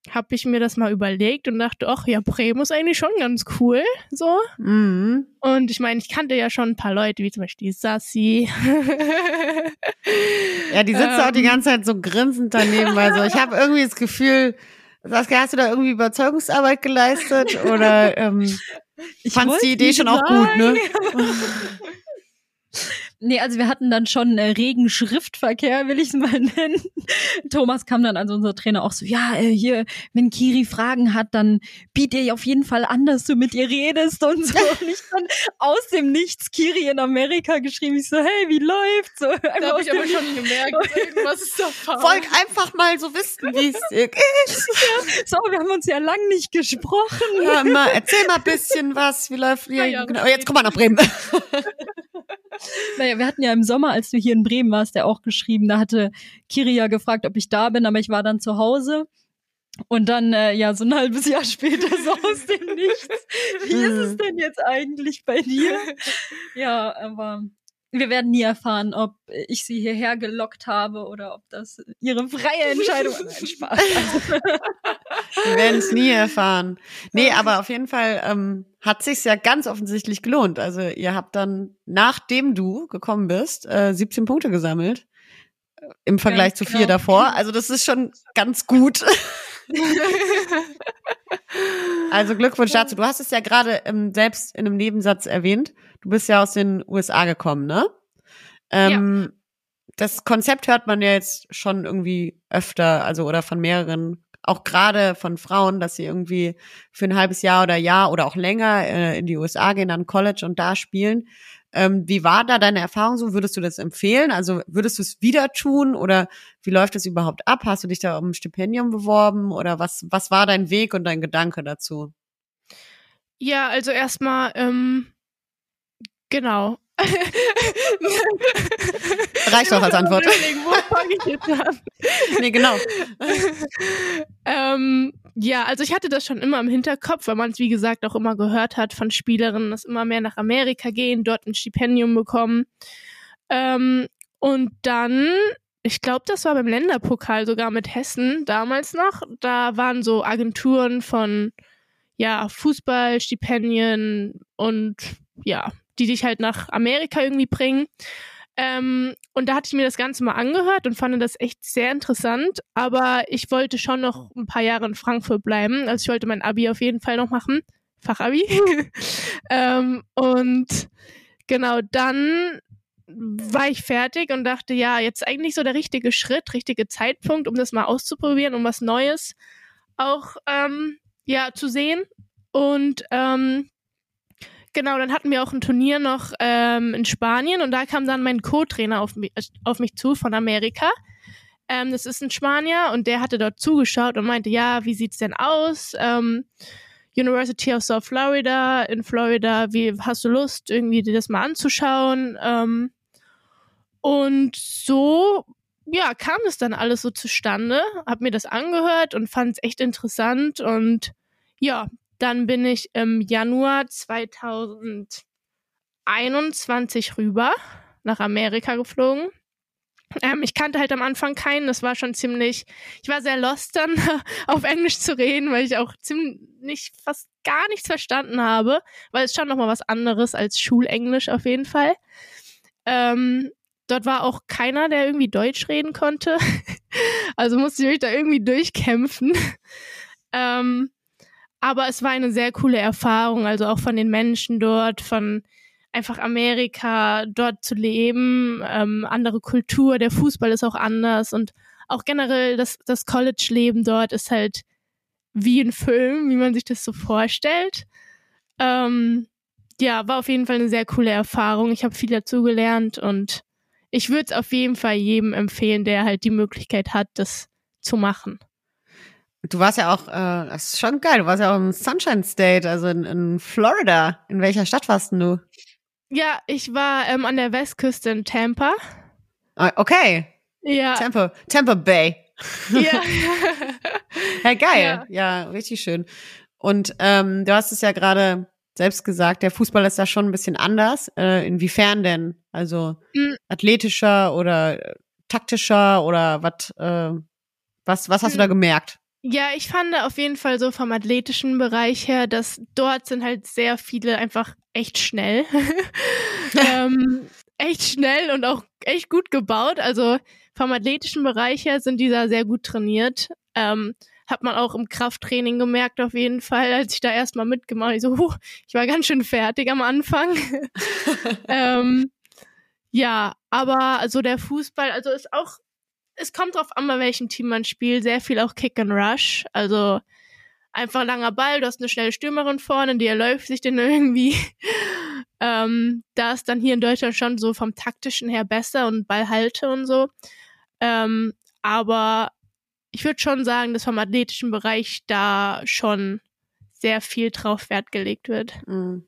habe ich mir das mal überlegt und dachte, ach ja, Bremen ist eigentlich schon ganz cool, so. Mhm. Und ich meine, ich kannte ja schon ein paar Leute, wie zum Beispiel Sassi. Ja, die sitzt auch die Ähm. ganze Zeit so grinsend daneben. Also ich habe irgendwie das Gefühl, Saskia, hast du da irgendwie Überzeugungsarbeit geleistet? Oder ähm, Ich fandst die Idee schon auch gut, ne? Nee, also wir hatten dann schon äh, regen Schriftverkehr, will ich es mal nennen. Thomas kam dann, also unser Trainer, auch so, ja, äh, hier, wenn Kiri Fragen hat, dann biet ihr auf jeden Fall an, dass du mit ihr redest und so. Und ich dann aus dem Nichts Kiri in Amerika geschrieben. Ich so, hey, wie läuft's? So, Da habe ich aber schon gemerkt, irgendwas ist da falsch. Folg einfach mal so wissen, wie es dir geht. So, wir haben uns ja lang nicht gesprochen. Ja, mal, erzähl mal ein bisschen was. Wie läuft hier? Ja, ja, genau. Oh, jetzt komm mal nach Bremen. Naja, wir hatten ja im Sommer, als du hier in Bremen warst, der auch geschrieben, da hatte Kiri ja gefragt, ob ich da bin, aber ich war dann zu Hause. Und dann, äh, ja, so ein halbes Jahr später, so aus dem Nichts. Wie ist es denn jetzt eigentlich bei dir? Ja, aber wir werden nie erfahren, ob ich sie hierher gelockt habe oder ob das ihre freie Entscheidung war. Nein, Spaß. Wir werden es nie erfahren. Nee, aber auf jeden Fall ähm, hat sich's ja ganz offensichtlich gelohnt. Also ihr habt dann, nachdem du gekommen bist, äh, 17 Punkte gesammelt. äh, Im Vergleich Ganz zu genau. vier davor. Also das ist schon ganz gut. Also Glückwunsch dazu. Du hast es ja gerade ähm, selbst in einem Nebensatz erwähnt. Du bist ja aus den USA gekommen, ne? Ähm, Das Konzept hört man ja jetzt schon irgendwie öfter, also oder von mehreren, auch gerade von Frauen, dass sie irgendwie für ein halbes Jahr oder Jahr oder auch länger äh, in die USA gehen, an College und da spielen. Ähm, wie war da deine Erfahrung so? Würdest du das empfehlen? Also würdest du es wieder tun oder wie läuft das überhaupt ab? Hast du dich da um ein Stipendium beworben oder was, was war dein Weg und dein Gedanke dazu? Ja, also erstmal, ähm, genau. Reicht auch als Antwort. Wo fange ich jetzt an? Nee, genau. ähm, ja, also ich hatte das schon immer im Hinterkopf, weil man es wie gesagt auch immer gehört hat von Spielerinnen, dass immer mehr nach Amerika gehen, dort ein Stipendium bekommen. Ähm, und dann, ich glaube, das war beim Länderpokal sogar mit Hessen damals noch. Da waren so Agenturen von ja Fußballstipendien und ja, die dich halt nach Amerika irgendwie bringen. Ähm, und da hatte ich mir das Ganze mal angehört und fand das echt sehr interessant. Aber ich wollte schon noch ein paar Jahre in Frankfurt bleiben. Also ich wollte mein Abi auf jeden Fall noch machen. Fachabi. ähm, und genau dann war ich fertig und dachte, ja, jetzt eigentlich so der richtige Schritt, richtige Zeitpunkt, um das mal auszuprobieren, um was Neues auch ähm, ja zu sehen. Und ähm, Genau, dann hatten wir auch ein Turnier noch ähm, in Spanien und da kam dann mein Co-Trainer auf, mi auf mich zu von Amerika. Ähm, das ist ein Spanier und der hatte dort zugeschaut und meinte, ja, wie sieht's denn aus? Ähm, University of South Florida in Florida, wie hast du Lust, irgendwie dir das mal anzuschauen? Ähm, und so, ja, kam es dann alles so zustande, hab mir das angehört und fand es echt interessant und ja, dann bin ich im Januar 2021 rüber nach Amerika geflogen. Ähm, ich kannte halt am Anfang keinen, das war schon ziemlich, ich war sehr lost dann auf Englisch zu reden, weil ich auch ziemlich fast gar nichts verstanden habe, weil es schon nochmal was anderes als Schulenglisch auf jeden Fall. Ähm, dort war auch keiner, der irgendwie Deutsch reden konnte. also musste ich mich da irgendwie durchkämpfen. Ähm, aber es war eine sehr coole Erfahrung, also auch von den Menschen dort, von einfach Amerika, dort zu leben, ähm, andere Kultur, der Fußball ist auch anders und auch generell das, das College-Leben dort ist halt wie ein Film, wie man sich das so vorstellt. Ähm, ja, war auf jeden Fall eine sehr coole Erfahrung. Ich habe viel dazugelernt und ich würde es auf jeden Fall jedem empfehlen, der halt die Möglichkeit hat, das zu machen. Du warst ja auch, äh, das ist schon geil, du warst ja auch im Sunshine State, also in, in Florida. In welcher Stadt warst denn du? Ja, ich war ähm, an der Westküste in Tampa. Ah, Okay, Ja. Tampa, Tampa Bay. ja. Ja, geil. Ja. Ja, richtig schön. Und ähm, du hast es ja gerade selbst gesagt, der Fußball ist da schon ein bisschen anders. Äh, inwiefern denn? Also Mm. athletischer oder äh, taktischer oder wat, äh, was, was hast du da Mm. gemerkt? Ja, ich fand auf jeden Fall so vom athletischen Bereich her, dass dort sind halt sehr viele einfach echt schnell. ähm, echt schnell und auch echt gut gebaut. Also vom athletischen Bereich her sind die da sehr gut trainiert. Ähm, hat man auch im Krafttraining gemerkt auf jeden Fall, als ich da erstmal mitgemacht habe. Ich so, huh, ich war ganz schön fertig am Anfang. ähm, ja, aber also der Fußball, also ist auch es kommt drauf an, bei welchem Team man spielt. Sehr viel auch Kick and Rush. Also einfach langer Ball, du hast eine schnelle Stürmerin vorne, die erläuft sich den irgendwie. ähm, da ist dann hier in Deutschland schon so vom taktischen her besser und Ballhalte und so. Ähm, aber ich würde schon sagen, dass vom athletischen Bereich da schon sehr viel drauf Wert gelegt wird. Mm.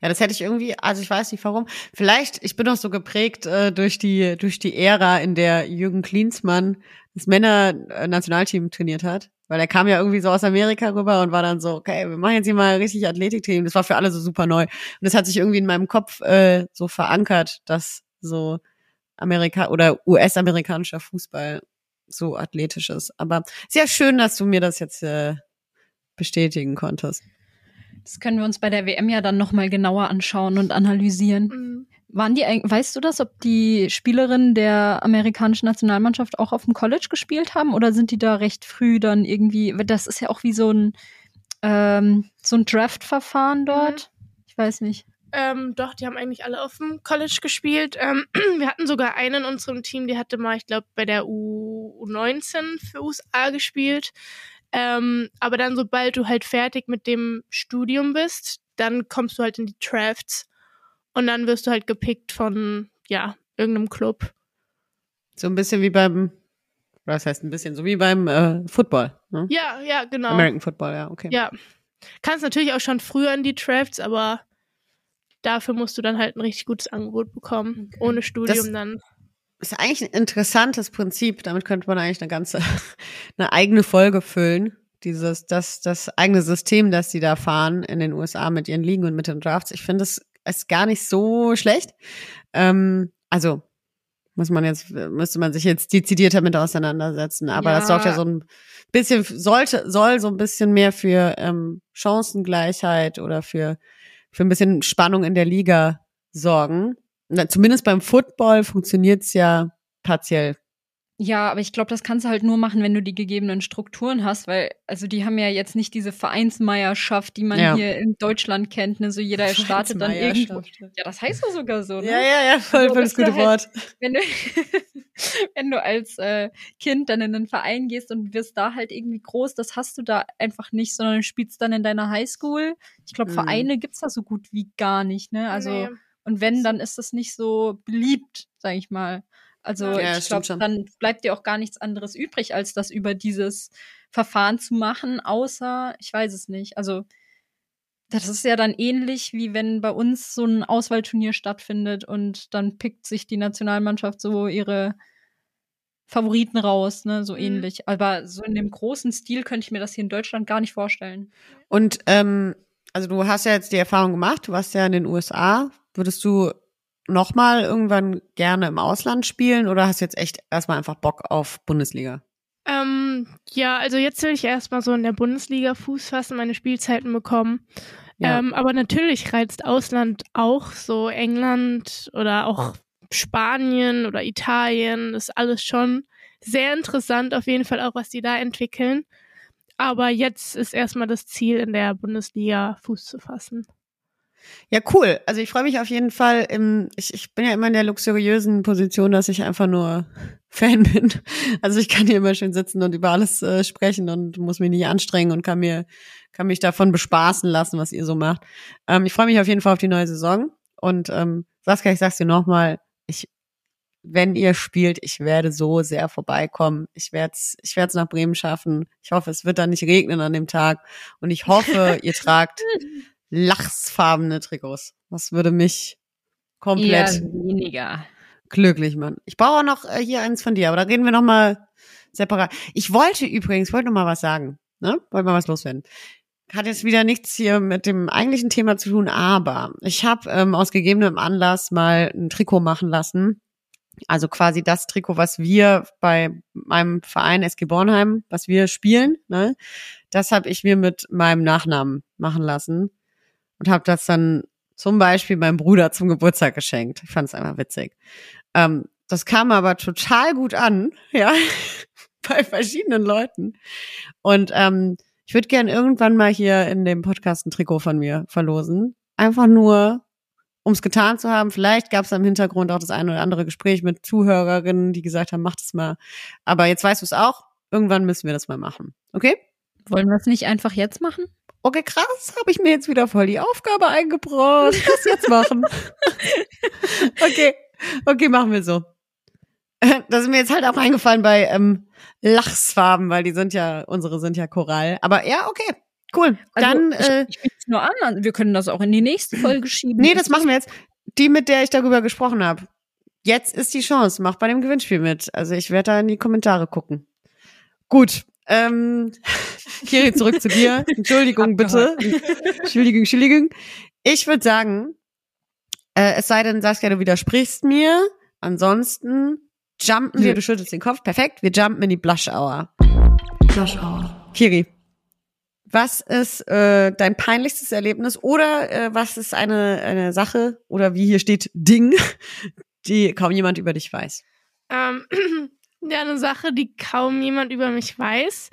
Ja, das hätte ich irgendwie, also ich weiß nicht warum. Vielleicht, ich bin auch so geprägt äh, durch die durch die Ära, in der Jürgen Klinsmann das Männer-Nationalteam trainiert hat. Weil er kam ja irgendwie so aus Amerika rüber und war dann so, okay, wir machen jetzt hier mal richtig Athletiktraining. Das war für alle so super neu. Und das hat sich irgendwie in meinem Kopf äh, so verankert, dass so Amerika oder US-amerikanischer Fußball so athletisch ist. Aber sehr schön, dass du mir das jetzt äh, bestätigen konntest. Das können wir uns bei der WM ja dann nochmal genauer anschauen und analysieren. Mhm. Waren die, weißt du das, ob die Spielerinnen der amerikanischen Nationalmannschaft auch auf dem College gespielt haben oder sind die da recht früh dann irgendwie, das ist ja auch wie so ein, ähm, so ein Draft-Verfahren dort. Ich weiß nicht. Ähm, doch, die haben eigentlich alle auf dem College gespielt. Ähm, wir hatten sogar einen in unserem Team, die hatte mal, ich glaube, bei der U U19 für USA gespielt. Ähm, aber dann, sobald du halt fertig mit dem Studium bist, dann kommst du halt in die Drafts und dann wirst du halt gepickt von, ja, irgendeinem Club. So ein bisschen wie beim, was heißt ein bisschen, so wie beim äh, Football, ne? Ja, ja, genau. American Football, ja, okay. Ja. Kannst natürlich auch schon früher in die Drafts, aber dafür musst du dann halt ein richtig gutes Angebot bekommen. Ohne Studium Das- dann. Ist eigentlich ein interessantes Prinzip. Damit könnte man eigentlich eine ganze, eine eigene Folge füllen. Dieses, das, das eigene System, das die da fahren in den USA mit ihren Ligen und mit den Drafts. Ich finde, es ist gar nicht so schlecht. Ähm, also, muss man jetzt, müsste man sich jetzt dezidiert damit auseinandersetzen. Aber das Ja. sorgt ja so ein bisschen, sollte, soll so ein bisschen mehr für ähm, Chancengleichheit oder für, für ein bisschen Spannung in der Liga sorgen. Na, zumindest beim Football funktioniert's ja partiell. Ja, aber ich glaube, das kannst du halt nur machen, wenn du die gegebenen Strukturen hast, weil, also die haben ja jetzt nicht diese Vereinsmeierschaft, die man Ja. hier in Deutschland kennt, ne? So jeder startet dann irgendwo. Ja, das heißt doch sogar so, ne? Ja, ja, ja, voll, Also, voll das das gute wär halt- Wort. wenn du, wenn du als äh, Kind dann in einen Verein gehst und wirst da halt irgendwie groß, das hast du da einfach nicht, sondern du spielst dann in deiner Highschool. Ich glaube, Mhm. Vereine gibt's da so gut wie gar nicht, ne? Also, Nee. Und wenn, dann ist das nicht so beliebt, sag ich mal. Also Ja, ich glaube, dann bleibt dir auch gar nichts anderes übrig, als das über dieses Verfahren zu machen, außer, ich weiß es nicht. Also das ist ja dann ähnlich, wie wenn bei uns so ein Auswahlturnier stattfindet und dann pickt sich die Nationalmannschaft so ihre Favoriten raus, ne, so Mhm. ähnlich. Aber so in dem großen Stil könnte ich mir das hier in Deutschland gar nicht vorstellen. Und ähm, also du hast ja jetzt die Erfahrung gemacht, du warst ja in den USA. Würdest du nochmal irgendwann gerne im Ausland spielen oder hast du jetzt echt erstmal einfach Bock auf Bundesliga? Ähm, ja, also jetzt will ich erstmal so in der Bundesliga Fuß fassen, meine Spielzeiten bekommen. Ja. Ähm, aber natürlich reizt Ausland auch, so England oder auch Spanien oder Italien, das ist alles schon sehr interessant, auf jeden Fall auch, was die da entwickeln. Aber jetzt ist erstmal das Ziel, in der Bundesliga Fuß zu fassen. Ja, cool. Also ich freue mich auf jeden Fall. Im, ich, ich bin ja immer in der luxuriösen Position, dass ich einfach nur Fan bin. Also ich kann hier immer schön sitzen und über alles äh, sprechen und muss mich nicht anstrengen und kann mir kann mich davon bespaßen lassen, was ihr so macht. Ähm, ich freue mich auf jeden Fall auf die neue Saison und ähm, Saskia, ich sag's dir nochmal, ich wenn ihr spielt, ich werde so sehr vorbeikommen. Ich werde es ich werd's nach Bremen schaffen. Ich hoffe, es wird dann nicht regnen an dem Tag. Und ich hoffe, ihr tragt lachsfarbene Trikots. Das würde mich komplett Eher weniger. glücklich machen. Ich brauche auch noch äh, hier eins von dir, aber da reden wir noch mal separat. Ich wollte übrigens, wollte noch mal was sagen. Ne? Wollte mal was loswerden. Hat jetzt wieder nichts hier mit dem eigentlichen Thema zu tun, aber ich habe ähm, aus gegebenem Anlass mal ein Trikot machen lassen. Also quasi das Trikot, was wir bei meinem Verein SG Bornheim, was wir spielen, ne, das habe ich mir mit meinem Nachnamen machen lassen und habe das dann zum Beispiel meinem Bruder zum Geburtstag geschenkt. Ich fand es einfach witzig. Ähm, das kam aber total gut an, ja, bei verschiedenen Leuten. Und ähm, ich würde gern irgendwann mal hier in dem Podcast ein Trikot von mir verlosen. Einfach nur, um es getan zu haben. Vielleicht gab es im Hintergrund auch das eine oder andere Gespräch mit Zuhörerinnen, die gesagt haben, mach das mal. Aber jetzt weißt du es auch. Irgendwann müssen wir das mal machen. Okay? Wollen wir es nicht einfach jetzt machen? Okay, krass, habe ich mir jetzt wieder voll die Aufgabe eingebracht. Das jetzt machen. okay, okay, machen wir so. Das ist mir jetzt halt auch eingefallen bei ähm, Lachsfarben, weil die sind ja, unsere sind ja Korall. Aber ja, okay, cool. Also, Dann, äh, ich biete nur an, wir können das auch in die nächste Folge schieben. nee, das machen wir jetzt. Die, mit der ich darüber gesprochen habe. Jetzt ist die Chance. Mach bei dem Gewinnspiel mit. Also ich werde da in die Kommentare gucken. Gut. Ähm, Kiri, zurück zu dir. Entschuldigung, bitte. Entschuldigung, Entschuldigung. Ich würde sagen, äh, es sei denn, Saskia, du widersprichst mir. Ansonsten jumpen wir, du schüttelst den Kopf. Perfekt. Wir jumpen in die Blush Hour. Flush Hour. Kiri, was ist äh, dein peinlichstes Erlebnis oder äh, was ist eine, eine Sache oder wie hier steht Ding, die kaum jemand über dich weiß? Ähm, ja, eine Sache, die kaum jemand über mich weiß.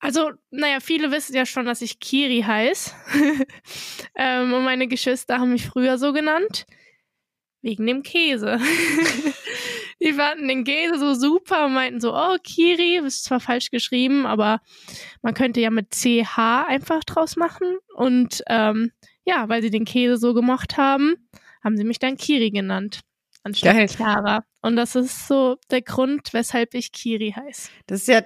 Also, naja, viele wissen ja schon, dass ich Kiri heiß. ähm, und meine Geschwister haben mich früher so genannt. Wegen dem Käse. die fanden den Käse so super und meinten so, oh, Kiri, ist zwar falsch geschrieben, aber man könnte ja mit CH einfach draus machen. Und ähm, ja, weil sie den Käse so gemocht haben, haben sie mich dann Kiri genannt. Anstatt Geil. Chiara. Und das ist so der Grund, weshalb ich Kiri heiße. Das ist ja,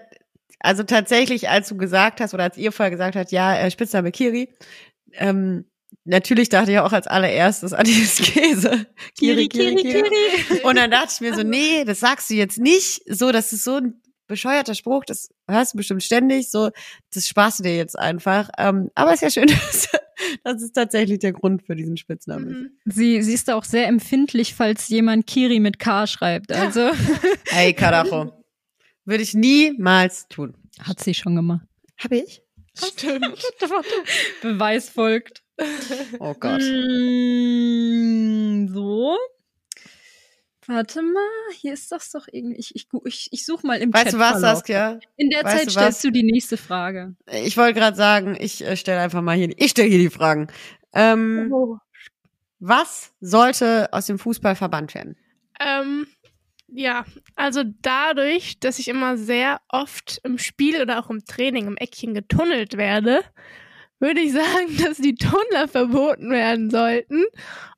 also tatsächlich, als du gesagt hast oder als ihr vorher gesagt habt, ja, äh, Spitzname Kiri, ähm, natürlich dachte ich auch als allererstes an dieses Käse. Kiri, Kiri, Kiri. Und dann dachte ich mir so, nee, das sagst du jetzt nicht. So, das ist so ein bescheuerter Spruch, das hörst du bestimmt ständig. So, das sparst du dir jetzt einfach. Ähm, aber ist ja schön, dass, dass es tatsächlich der Grund für diesen Spitznamen ist. Mhm. Sie, sie ist da auch sehr empfindlich, falls jemand Kiri mit K schreibt. Also Hey, Karacho. Würde ich niemals tun. hat sie schon gemacht. Habe ich? Stimmt. Beweis folgt. Oh Gott. Mm, so. Warte mal, hier ist das doch irgendwie. Ich, ich, ich, ich suche mal im Chat. Weißt du was, Saskia? In der Weißt Zeit du stellst du die nächste Frage. Ich wollte gerade sagen, ich äh, stelle einfach mal hier, ich stelle hier die Fragen. Ähm, Oh. was sollte aus dem Fußball verbannt werden? Ähm, ja, also dadurch, dass ich immer sehr oft im Spiel oder auch im Training im Eckchen getunnelt werde, würde ich sagen, dass die Tunnler verboten werden sollten.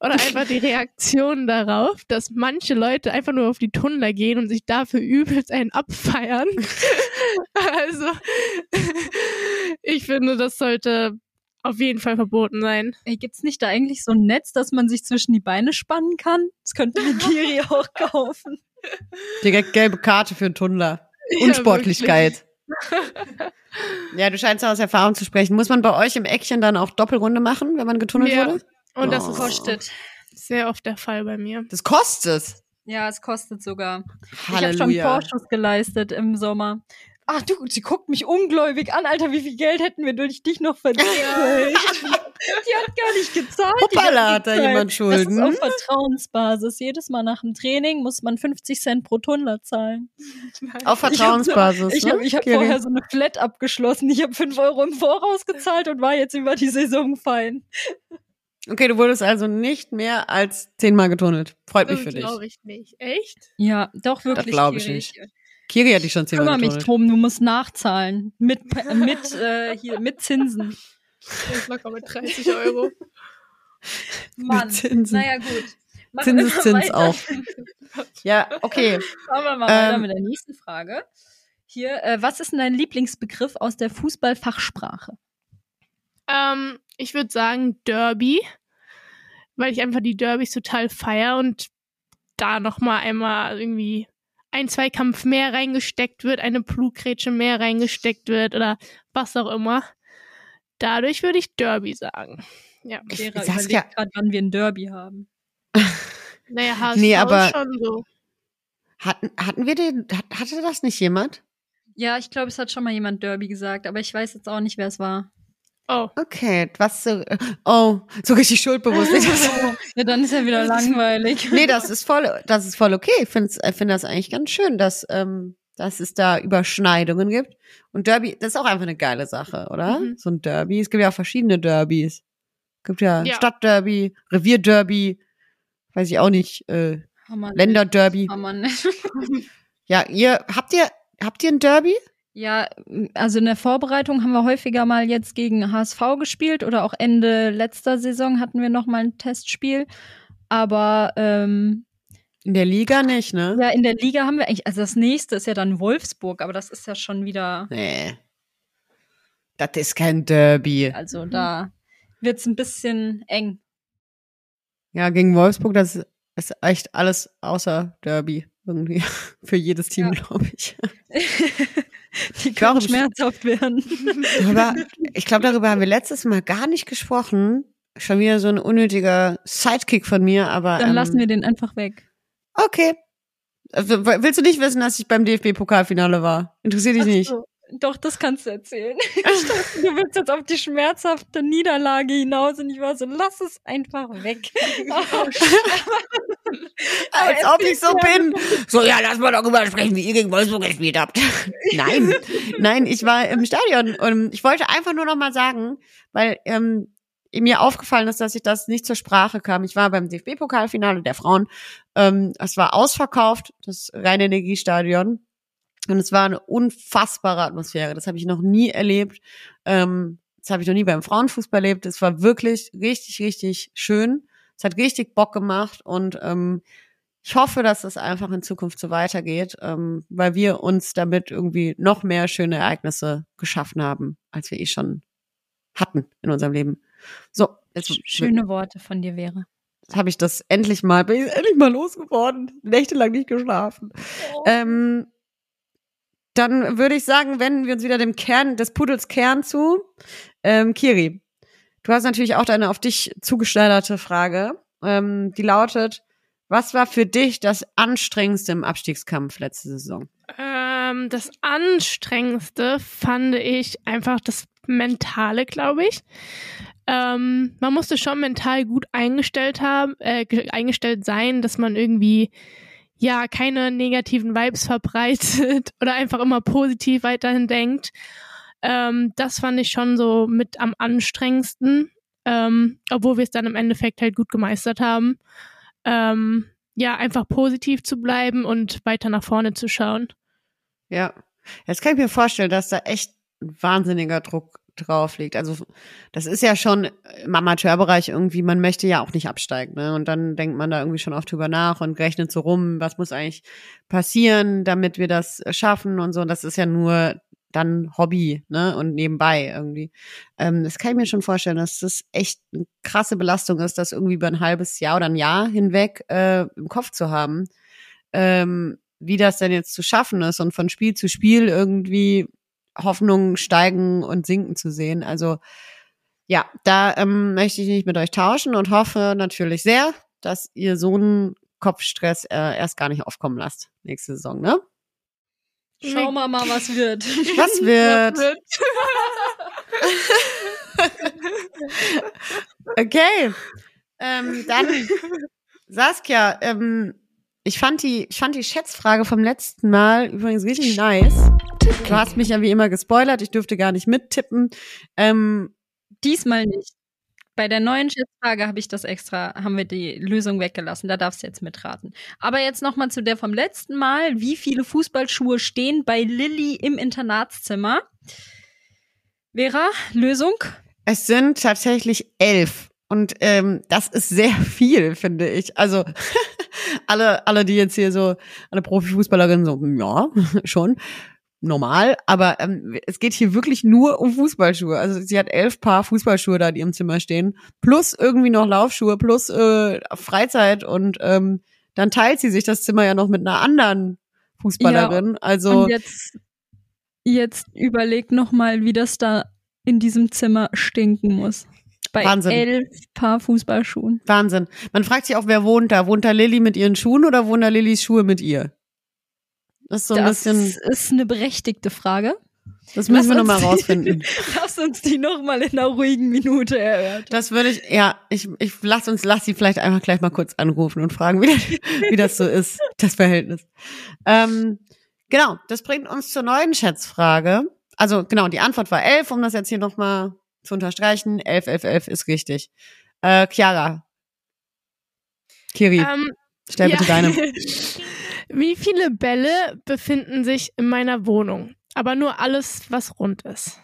Oder einfach die Reaktion darauf, dass manche Leute einfach nur auf die Tunnler gehen und sich dafür übelst einen abfeiern. also, ich finde, das sollte auf jeden Fall verboten sein. Ey, gibt's nicht da eigentlich so ein Netz, dass man sich zwischen die Beine spannen kann? Das könnte mir Kiri auch kaufen. Direkt gelbe Karte für einen Tunnler. Ja, Unsportlichkeit. Ja, du scheinst aus Erfahrung zu sprechen. Muss man bei euch im Eckchen dann auch Doppelrunde machen, wenn man getunnelt Ja. wurde? Und das Oh. ist kostet sehr oft der Fall bei mir. Das kostet. Ja, es kostet sogar. Ich habe schon Halleluja. Vorschuss geleistet im Sommer. Ach du, sie guckt mich ungläubig an, Alter, wie viel Geld hätten wir durch dich noch verdient? die hat gar nicht gezahlt. Hoppala, hat da jemand Schulden? Das ist auf Vertrauensbasis. Jedes Mal nach dem Training muss man 50 Cent pro Tunnler zahlen. Auf Vertrauensbasis. Ich habe ne? ich hab Kiri? vorher so eine Flat abgeschlossen. Ich habe 5 Euro im Voraus gezahlt und war jetzt über die Saison fein. Okay, du wurdest also nicht mehr als zehnmal getunnelt. Freut mich für dich. Glaube ich nicht. Echt? Ja, doch wirklich. glaub ich Kiri. nicht. Kiri hat dich schon zehnmal Kümmere mich drum, du musst nachzahlen. Mit, mit, äh, hier, mit Zinsen. Ich locker mit 30 Euro. Mann. Zinsen. Naja, gut. Mach Zinseszins immer weiter. auch. Ja, okay. Machen wir mal weiter Ähm, mit der nächsten Frage. Hier, äh, was ist denn dein Lieblingsbegriff aus der Fußballfachsprache? Ähm, ich würde sagen Derby, weil ich einfach die Derbys total feier und da noch mal einmal irgendwie ein Zweikampf mehr reingesteckt wird, eine Blutgrätsche mehr reingesteckt wird oder was auch immer. Dadurch würde ich Derby sagen. Ja. Saskia- überlegt gerade, wann wir ein Derby haben. Naja, HSV Nee, aber- ist schon so. Hatten, hatten wir den, hat, hatte das nicht jemand? Ja, ich glaube, es hat schon mal jemand Derby gesagt, aber ich weiß jetzt auch nicht, wer es war. Oh. Okay, was so, oh, so richtig schuldbewusst. Ja, dann ist ja wieder langweilig. nee, das ist voll, das ist voll okay. Ich finde find das eigentlich ganz schön, dass, ähm, dass es da Überschneidungen gibt. Und Derby, das ist auch einfach eine geile Sache, oder? Mhm. So ein Derby. Es gibt ja auch verschiedene Derbys. Es gibt ja, Ja. Stadtderby, Revierderby, weiß ich auch nicht, äh, Hammer. Länderderby. Hammer. Ja, ihr, habt ihr, habt ihr ein Derby? Ja, also in der Vorbereitung haben wir häufiger mal jetzt gegen HSV gespielt oder auch Ende letzter Saison hatten wir noch mal ein Testspiel. Aber ähm, In der Liga nicht, ne? ja, in der Liga haben wir eigentlich, also das nächste ist ja dann Wolfsburg, aber das ist ja schon wieder, Nee. Das ist kein Derby. also da wird's ein bisschen eng. Ja, gegen Wolfsburg, das ist echt alles außer Derby irgendwie. Für jedes Team, Ja. glaube ich. Die Warum- können schmerzhaft werden. Darüber, ich glaube, darüber haben wir letztes Mal gar nicht gesprochen. Schon wieder so ein unnötiger Sidekick von mir, aber. Dann ähm, lassen wir den einfach weg. Okay. Also, willst du nicht wissen, dass ich beim DFB-Pokalfinale war? Interessiert dich nicht? Doch, das kannst du erzählen. Dachte, du willst jetzt auf die schmerzhafte Niederlage hinaus und ich war so, lass es einfach weg. Als ob ich so bin. So, ja, lass mal darüber sprechen, wie ihr gegen Wolfsburg gespielt habt. Nein, nein, ich war im Stadion und ich wollte einfach nur noch mal sagen, weil ähm, mir aufgefallen ist, dass ich das nicht zur Sprache kam. Ich war beim DFB-Pokalfinale der Frauen. Ähm, es war ausverkauft, das Rhein-Energiestadion. Und es war eine unfassbare Atmosphäre. Das habe ich noch nie erlebt. Ähm, das habe ich noch nie beim Frauenfußball erlebt. Es war wirklich richtig, richtig schön. Es hat richtig Bock gemacht und ähm, ich hoffe, dass das einfach in Zukunft so weitergeht, ähm, weil wir uns damit irgendwie noch mehr schöne Ereignisse geschaffen haben, als wir eh schon hatten in unserem Leben. So, jetzt Schöne Worte von dir wäre. habe ich das endlich mal, bin ich endlich mal losgeworden. Nächtelang nicht geschlafen. Ähm, dann würde ich sagen, wenden wir uns wieder dem Kern, des Pudels Kern zu. Ähm, Kiri, du hast natürlich auch eine auf dich zugeschneiderte Frage. Ähm, die lautet, was war für dich das Anstrengendste im Abstiegskampf letzte Saison? Ähm, das Anstrengendste fand ich einfach das Mentale, glaube ich. Ähm, man musste schon mental gut eingestellt haben, äh, ge- eingestellt sein, dass man irgendwie ja keine negativen Vibes verbreitet oder einfach immer positiv weiterhin denkt. Ähm, das fand ich schon so mit am anstrengendsten, ähm, obwohl wir es dann im Endeffekt halt gut gemeistert haben. Ähm, ja, einfach positiv zu bleiben und weiter nach vorne zu schauen. Ja, jetzt kann ich mir vorstellen, dass da echt ein wahnsinniger Druck drauf liegt. Also das ist ja schon im Amateurbereich irgendwie, man möchte ja auch nicht absteigen, ne? Und dann denkt man da irgendwie schon oft drüber nach und rechnet so rum, was muss eigentlich passieren, damit wir das schaffen und so. Und das ist ja nur dann Hobby, ne? Und nebenbei irgendwie. Ähm, das kann ich mir schon vorstellen, dass das echt eine krasse Belastung ist, das irgendwie über ein halbes Jahr oder ein Jahr hinweg äh, im Kopf zu haben. Ähm, wie das denn jetzt zu schaffen ist und von Spiel zu Spiel irgendwie Hoffnungen steigen und sinken zu sehen. Also ja, da ähm, möchte ich nicht mit euch tauschen und hoffe natürlich sehr, dass ihr so einen Kopfstress äh, erst gar nicht aufkommen lasst nächste Saison, ne? Schauen wir mal, was wird. Was wird? Okay. Ähm, dann Saskia, ähm, ich fand die, ich fand die Schätzfrage vom letzten Mal übrigens richtig nice. Du hast mich ja wie immer gespoilert, ich dürfte gar nicht mittippen. Ähm, Diesmal nicht. Bei der neuen Schätzfrage habe ich das extra, haben wir die Lösung weggelassen. Da darfst du jetzt mitraten. Aber jetzt nochmal zu der vom letzten Mal. Wie viele Fußballschuhe stehen bei Lilly im Internatszimmer? Vera, Lösung? es sind tatsächlich elf. Und ähm, das ist sehr viel, finde ich. Also alle, alle, die jetzt hier so, alle Profifußballerinnen so, ja, schon normal, aber ähm, es geht hier wirklich nur um Fußballschuhe. Also sie hat elf Paar Fußballschuhe da in ihrem Zimmer stehen, plus irgendwie noch Laufschuhe, plus äh, Freizeit und ähm, dann teilt sie sich das Zimmer ja noch mit einer anderen Fußballerin. Ja, also jetzt, jetzt überleg noch mal, wie das da in diesem Zimmer stinken muss. Bei Wahnsinn. elf Paar Fußballschuhen. Wahnsinn. Man fragt sich auch, wer wohnt da? Wohnt da Lilly mit ihren Schuhen oder wohnen da Lillys Schuhe mit ihr? Das ist so ein das bisschen, ist eine berechtigte Frage. das müssen wir Lass nochmal uns rausfinden. Lass uns die noch mal in einer ruhigen Minute erörtern. Das würde ich, ja, ich, ich lass uns, lass sie vielleicht einfach gleich mal kurz anrufen und fragen, wie das, wie das so ist, das Verhältnis. Ähm, genau, das bringt uns zur neuen Schätzfrage. Also genau, die Antwort war elf, um das jetzt hier nochmal zu unterstreichen. Elf, elf, elf ist richtig. Äh, Chiara. Kiri, Ähm, stell bitte ja. deine. Wie viele Bälle befinden sich in meiner Wohnung? Aber nur alles, was rund ist.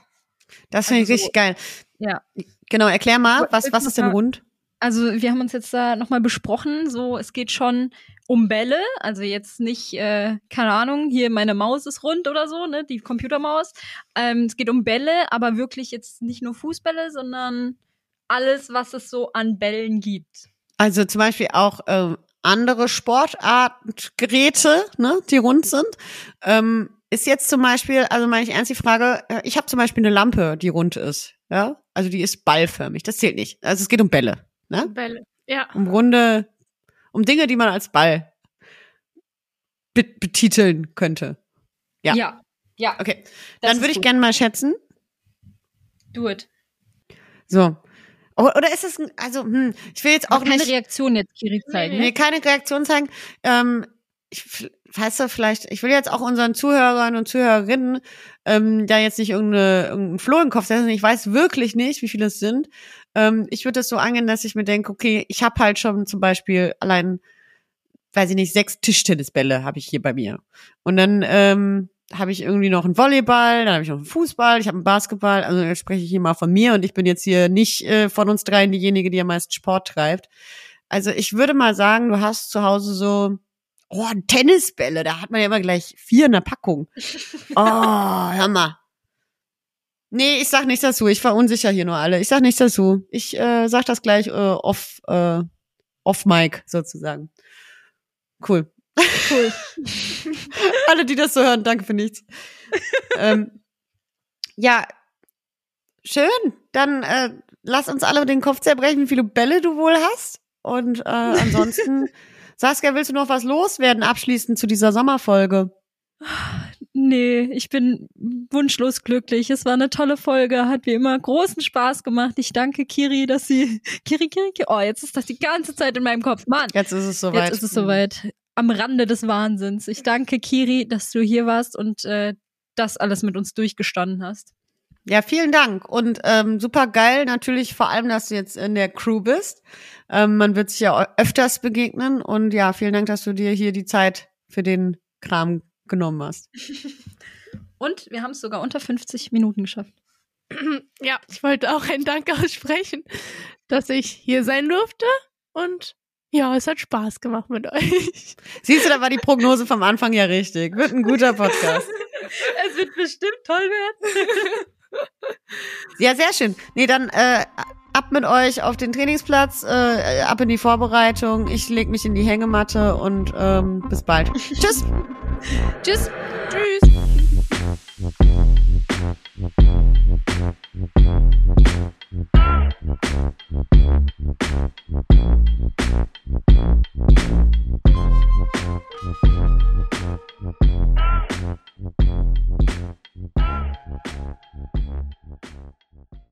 Das finde ich Also, richtig geil. Ja. Genau, erklär mal, was, was ist denn rund? Also wir haben uns jetzt da nochmal besprochen, so es geht schon um Bälle, also jetzt nicht, äh, keine Ahnung, hier meine Maus ist rund oder so, ne, die Computermaus. Ähm, es geht um Bälle, aber wirklich jetzt nicht nur Fußbälle, sondern alles, was es so an Bällen gibt. Also zum Beispiel auch ähm, andere Sportartgeräte, ne, die rund sind. Ähm, ist jetzt zum Beispiel, also meine ich ernst die Frage, äh, ich habe zum Beispiel eine Lampe, die rund ist, ja, also die ist ballförmig, das zählt nicht. Also es geht um Bälle, ne, Bälle. Ja. um runde, um Dinge, die man als Ball be betiteln könnte. Ja. Ja, ja Okay, das dann würde ich gerne mal schätzen. do it. So. Oder ist es, ein- also, hm, ich will jetzt auch keine nicht. Reaktion jetzt, Kiri, zeigen. mir keine Reaktion zeigen. Ähm, ich, weißt du, vielleicht, ich will jetzt auch unseren Zuhörern und Zuhörerinnen ähm, da jetzt nicht irgendeine, irgendeinen Floh den Kopf setzen. Ich weiß wirklich nicht, wie viele es sind. Ähm, ich würde das so angehen, dass ich mir denke, okay, ich habe halt schon zum Beispiel allein, weiß ich nicht, sechs Tischtennisbälle habe ich hier bei mir. Und dann ähm, habe ich irgendwie noch einen Volleyball, dann habe ich noch einen Fußball, ich habe einen Basketball. Also jetzt spreche ich hier mal von mir und ich bin jetzt hier nicht äh, von uns dreien diejenige, die am meisten Sport treibt. Also ich würde mal sagen, du hast zu Hause so, oh, Tennisbälle, da hat man ja immer gleich vier in der Packung. Oh, hör mal. Nee, ich sag nichts dazu. Ich verunsicher hier nur alle. Ich sag nichts dazu. Ich äh, sag das gleich äh, off, äh, off Mic sozusagen. Cool. Cool. alle, die das so hören, danke für nichts. ähm, ja, schön. Dann äh, lass uns alle den Kopf zerbrechen, wie viele Bälle du wohl hast. Und äh, ansonsten, Saskia, willst du noch was loswerden abschließend zu dieser Sommerfolge? Nee, ich bin wunschlos glücklich. Es war eine tolle Folge, hat wie immer großen Spaß gemacht. Ich danke Kiri, dass sie Kiri, Kiri, Kiri. Oh, jetzt ist das die ganze Zeit in meinem Kopf. Mann, Jetzt ist es soweit. jetzt ist es soweit. Am Rande des Wahnsinns. Ich danke Kiri, dass du hier warst und äh, das alles mit uns durchgestanden hast. Ja, vielen Dank. Und ähm, super geil natürlich vor allem, dass du jetzt in der Crew bist. Ähm, man wird sich ja öfters begegnen. Und ja, vielen Dank, dass du dir hier die Zeit für den Kram genommen hast. Und wir haben es sogar unter 50 Minuten geschafft. Ja, ich wollte auch einen Dank aussprechen, dass ich hier sein durfte. Und ja, es hat Spaß gemacht mit euch. Siehst du, da war die Prognose vom Anfang ja richtig. Wird ein guter Podcast. Es wird bestimmt toll werden. Ja, sehr schön. Nee, dann äh, ab mit euch auf den Trainingsplatz, äh, ab in die Vorbereitung. Ich lege mich in die Hängematte und ähm, bis bald. Tschüss. Tschüss. Tschüss.